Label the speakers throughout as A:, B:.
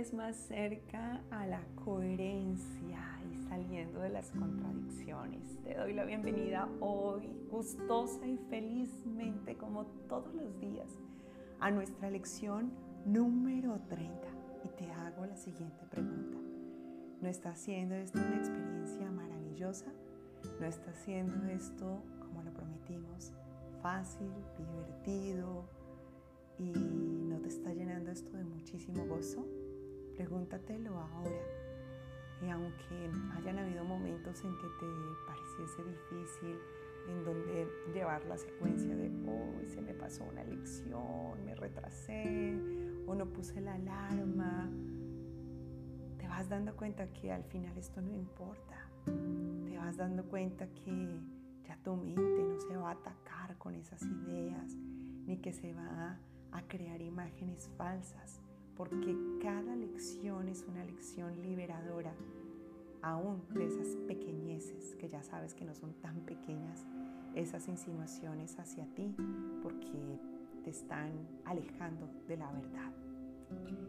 A: vez más cerca a la coherencia y saliendo de las contradicciones. Te doy la bienvenida hoy, gustosa y felizmente, como todos los días, a nuestra lección número 30. Y te hago la siguiente pregunta. ¿No está haciendo esto una experiencia maravillosa? ¿No está haciendo esto, como lo prometimos, fácil, divertido, y no te está llenando esto de muchísimo gozo, pregúntatelo ahora. Y aunque hayan habido momentos en que te pareciese difícil, en donde llevar la secuencia de, hoy se me pasó una lección, me retrasé o no puse la alarma, te vas dando cuenta que al final esto no importa. Te vas dando cuenta que ya tu mente no se va a atacar con esas ideas, ni que se va a crear imágenes falsas, porque cada lección es una lección liberadora, aún de esas pequeñeces que ya sabes que no son tan pequeñas, esas insinuaciones hacia ti, porque te están alejando de la verdad.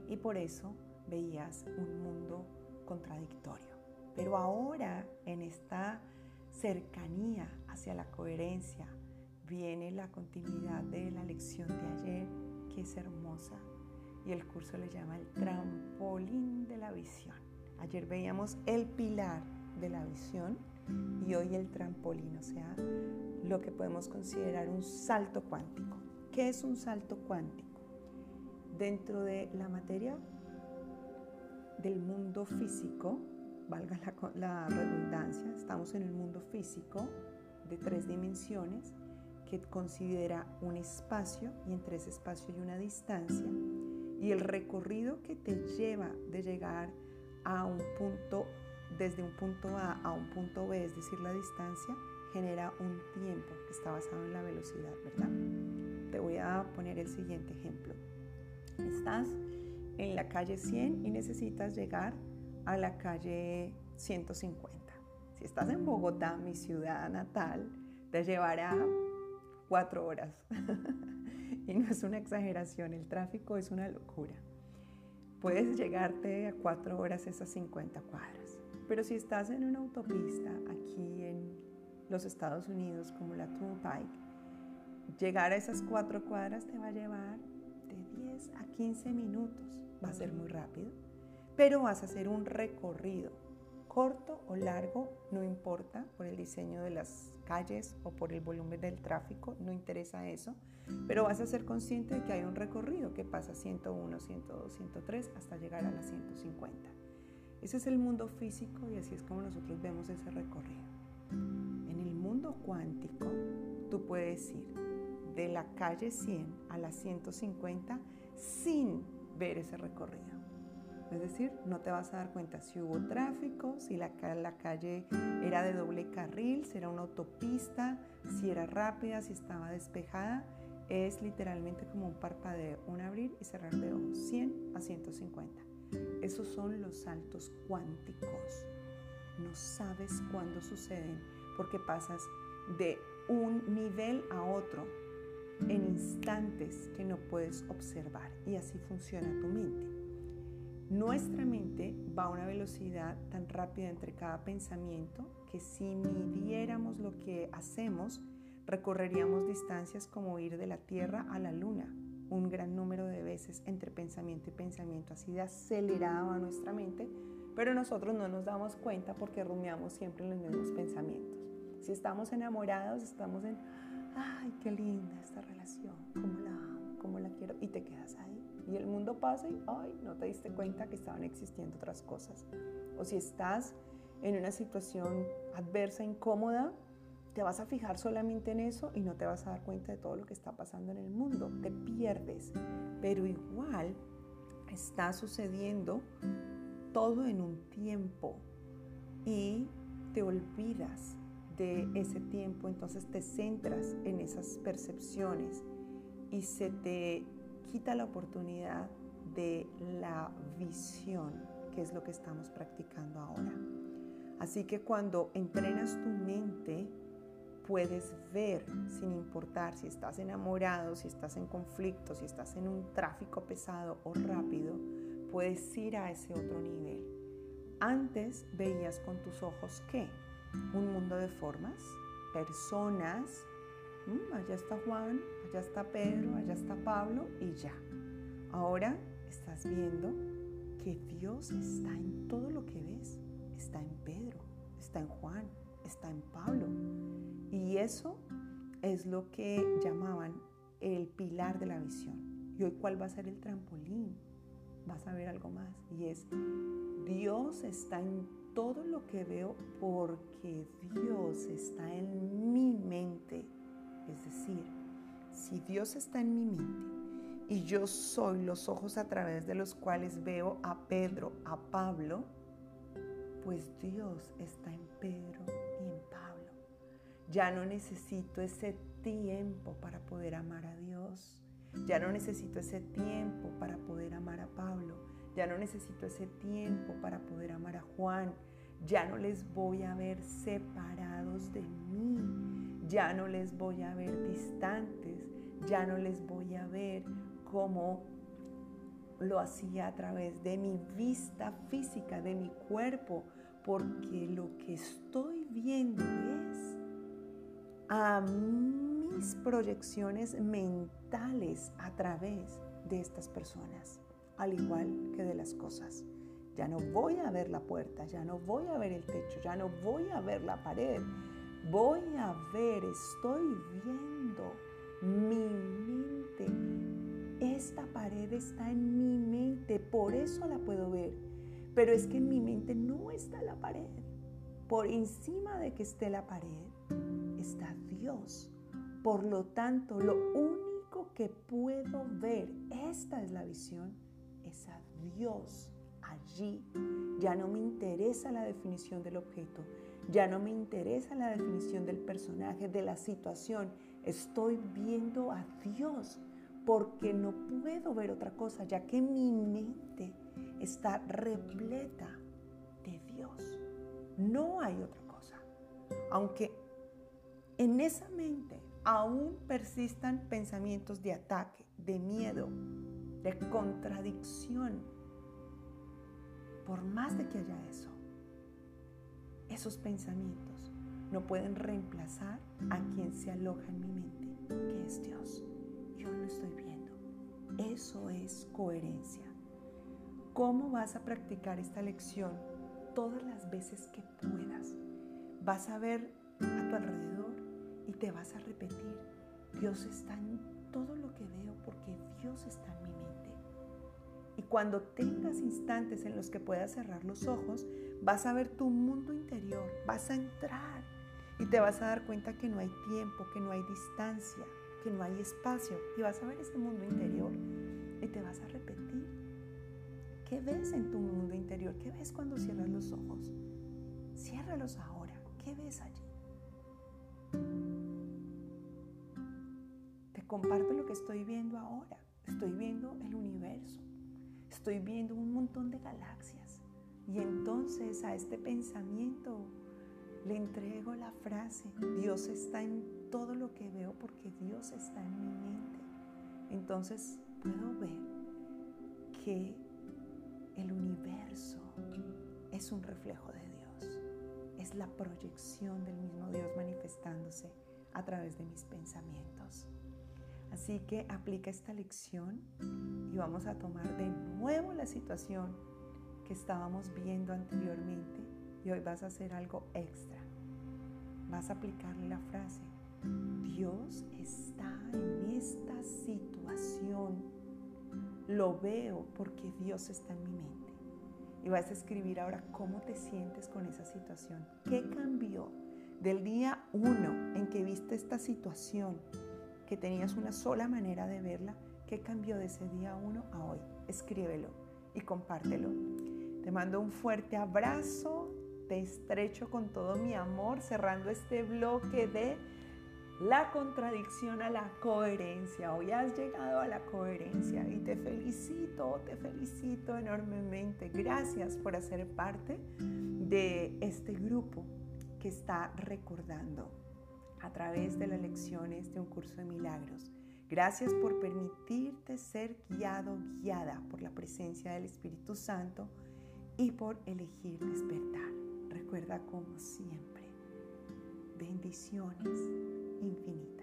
A: Y por eso veías un mundo contradictorio. Pero ahora, en esta cercanía hacia la coherencia, viene la continuidad de la lección de ayer que es hermosa y el curso le llama el trampolín de la visión. Ayer veíamos el pilar de la visión y hoy el trampolín, o sea, lo que podemos considerar un salto cuántico. ¿Qué es un salto cuántico? Dentro de la materia del mundo físico, valga la, la redundancia, estamos en el mundo físico de tres dimensiones que considera un espacio y entre ese espacio hay una distancia y el recorrido que te lleva de llegar a un punto, desde un punto A a un punto B, es decir, la distancia, genera un tiempo que está basado en la velocidad, ¿verdad? Te voy a poner el siguiente ejemplo. Estás en la calle 100 y necesitas llegar a la calle 150. Si estás en Bogotá, mi ciudad natal, te llevará cuatro horas. no es una exageración, el tráfico es una locura. Puedes llegarte a cuatro horas esas 50 cuadras. Pero si estás en una autopista aquí en los Estados Unidos como la Turnpike, llegar a esas cuatro cuadras te va a llevar de 10 a 15 minutos. Va a ser muy rápido, pero vas a hacer un recorrido corto o largo, no importa, por el diseño de las calles o por el volumen del tráfico, no interesa eso, pero vas a ser consciente de que hay un recorrido que pasa 101, 102, 103 hasta llegar a la 150. Ese es el mundo físico y así es como nosotros vemos ese recorrido. En el mundo cuántico, tú puedes ir de la calle 100 a la 150 sin ver ese recorrido. Es decir, no te vas a dar cuenta si hubo tráfico, si la, calle era de doble carril, si era una autopista, si era rápida, si estaba despejada. Es literalmente como un parpadeo, un abrir y cerrar de ojos, 100 a 150. Esos son los saltos cuánticos. No sabes cuándo suceden porque pasas de un nivel a otro en instantes que no puedes observar y así funciona tu mente. Nuestra mente va a una velocidad tan rápida entre cada pensamiento que si midiéramos lo que hacemos, recorreríamos distancias como ir de la Tierra a la Luna, un gran número de veces entre pensamiento y pensamiento, así de acelerado a nuestra mente, pero nosotros no nos damos cuenta porque rumiamos siempre en los mismos pensamientos. Si estamos enamorados, estamos en, ay, qué linda esta relación, cómo la amo, cómo la quiero, y te quedas ahí y el mundo pasa y, ay, no te diste cuenta que estaban existiendo otras cosas. O si estás en una situación adversa, incómoda, te vas a fijar solamente en eso y no te vas a dar cuenta de todo lo que está pasando en el mundo. Te pierdes. Pero igual está sucediendo todo en un tiempo y te olvidas de ese tiempo, entonces te centras en esas percepciones y se te quita la oportunidad de la visión, que es lo que estamos practicando ahora. Así que cuando entrenas tu mente, puedes ver sin importar si estás enamorado, si estás en conflicto, si estás en un tráfico pesado o rápido, puedes ir a ese otro nivel. Antes veías con tus ojos qué? Un mundo de formas, personas. Mm, allá está Juan, allá está Pedro, allá está Pablo y ya. Ahora estás viendo que Dios está en todo lo que ves. Está en Pedro, está en Juan, está en Pablo. Y eso es lo que llamaban el pilar de la visión. ¿Y hoy cuál va a ser el trampolín? Vas a ver algo más. Y es, Dios está en todo lo que veo porque Dios está en mi mente. Es decir, si Dios está en mi mente y yo soy los ojos a través de los cuales veo a Pedro, a Pablo, pues Dios está en Pedro y en Pablo. Ya no necesito ese tiempo para poder amar a Dios. Ya no necesito ese tiempo para poder amar a Pablo. Ya no necesito ese tiempo para poder amar a Juan. Ya no les voy a ver separados de mí. Ya no les voy a ver distantes. Ya no les voy a ver como lo hacía a través de mi vista física, de mi cuerpo, porque lo que estoy viendo es a mis proyecciones mentales a través de estas personas, al igual que de las cosas. Ya no voy a ver la puerta, ya no voy a ver el techo, ya no voy a ver la pared. Voy a ver, estoy viendo mi mente. Esta pared está en mi mente, por eso la puedo ver. Pero es que en mi mente no está la pared. Por encima de que esté la pared está Dios. Por lo tanto, lo único que puedo ver, esta es la visión, es a Dios allí. Ya no me interesa la definición del objeto, ya no me interesa la definición del personaje, de la situación. Estoy viendo a Dios porque no puedo ver otra cosa, ya que mi mente está repleta de Dios. No hay otra cosa. Aunque en esa mente aún persistan pensamientos de ataque, de miedo, de contradicción, por más de que haya eso, esos pensamientos no pueden reemplazar a quien se aloja en mi mente, que es Dios. Yo lo estoy viendo. Eso es coherencia. ¿Cómo vas a practicar esta lección todas las veces que puedas? Vas a ver a tu alrededor y te vas a repetir, Dios está en todo lo que veo porque Dios está en mi mente. Cuando tengas instantes en los que puedas cerrar los ojos, vas a ver tu mundo interior, vas a entrar y te vas a dar cuenta que no hay tiempo, que no hay distancia, que no hay espacio y vas a ver ese mundo interior y te vas a repetir. ¿Qué ves en tu mundo interior? ¿Qué ves cuando cierras los ojos? Ciérralos ahora. ¿Qué ves allí? Te comparto lo que estoy viendo ahora. Estoy viendo el universo. Estoy viendo un montón de galaxias. Y entonces a este pensamiento le entrego la frase, Dios está en todo lo que veo porque Dios está en mi mente. Entonces puedo ver que el universo es un reflejo de Dios. Es la proyección del mismo Dios manifestándose a través de mis pensamientos. Así que aplica esta lección y vamos a tomar de nuevo la situación que estábamos viendo anteriormente y hoy vas a hacer algo extra. Vas a aplicarle la frase, Dios está en esta situación. Lo veo porque Dios está en mi mente. Y vas a escribir ahora cómo te sientes con esa situación. ¿Qué cambió del día uno en que viste esta situación, que tenías una sola manera de verla? ¿Qué cambió de ese día uno a hoy? Escríbelo y compártelo. Te mando un fuerte abrazo te estrecho con todo mi amor, cerrando este bloque de la contradicción a la coherencia. Hoy has llegado a la coherencia y te felicito, te felicito enormemente. Gracias por hacer parte de este grupo que está recordando a través de las lecciones de un curso de milagros Gracias por permitirte ser guiado, guiada por la presencia del Espíritu Santo y por elegir despertar. Recuerda como siempre, bendiciones infinitas.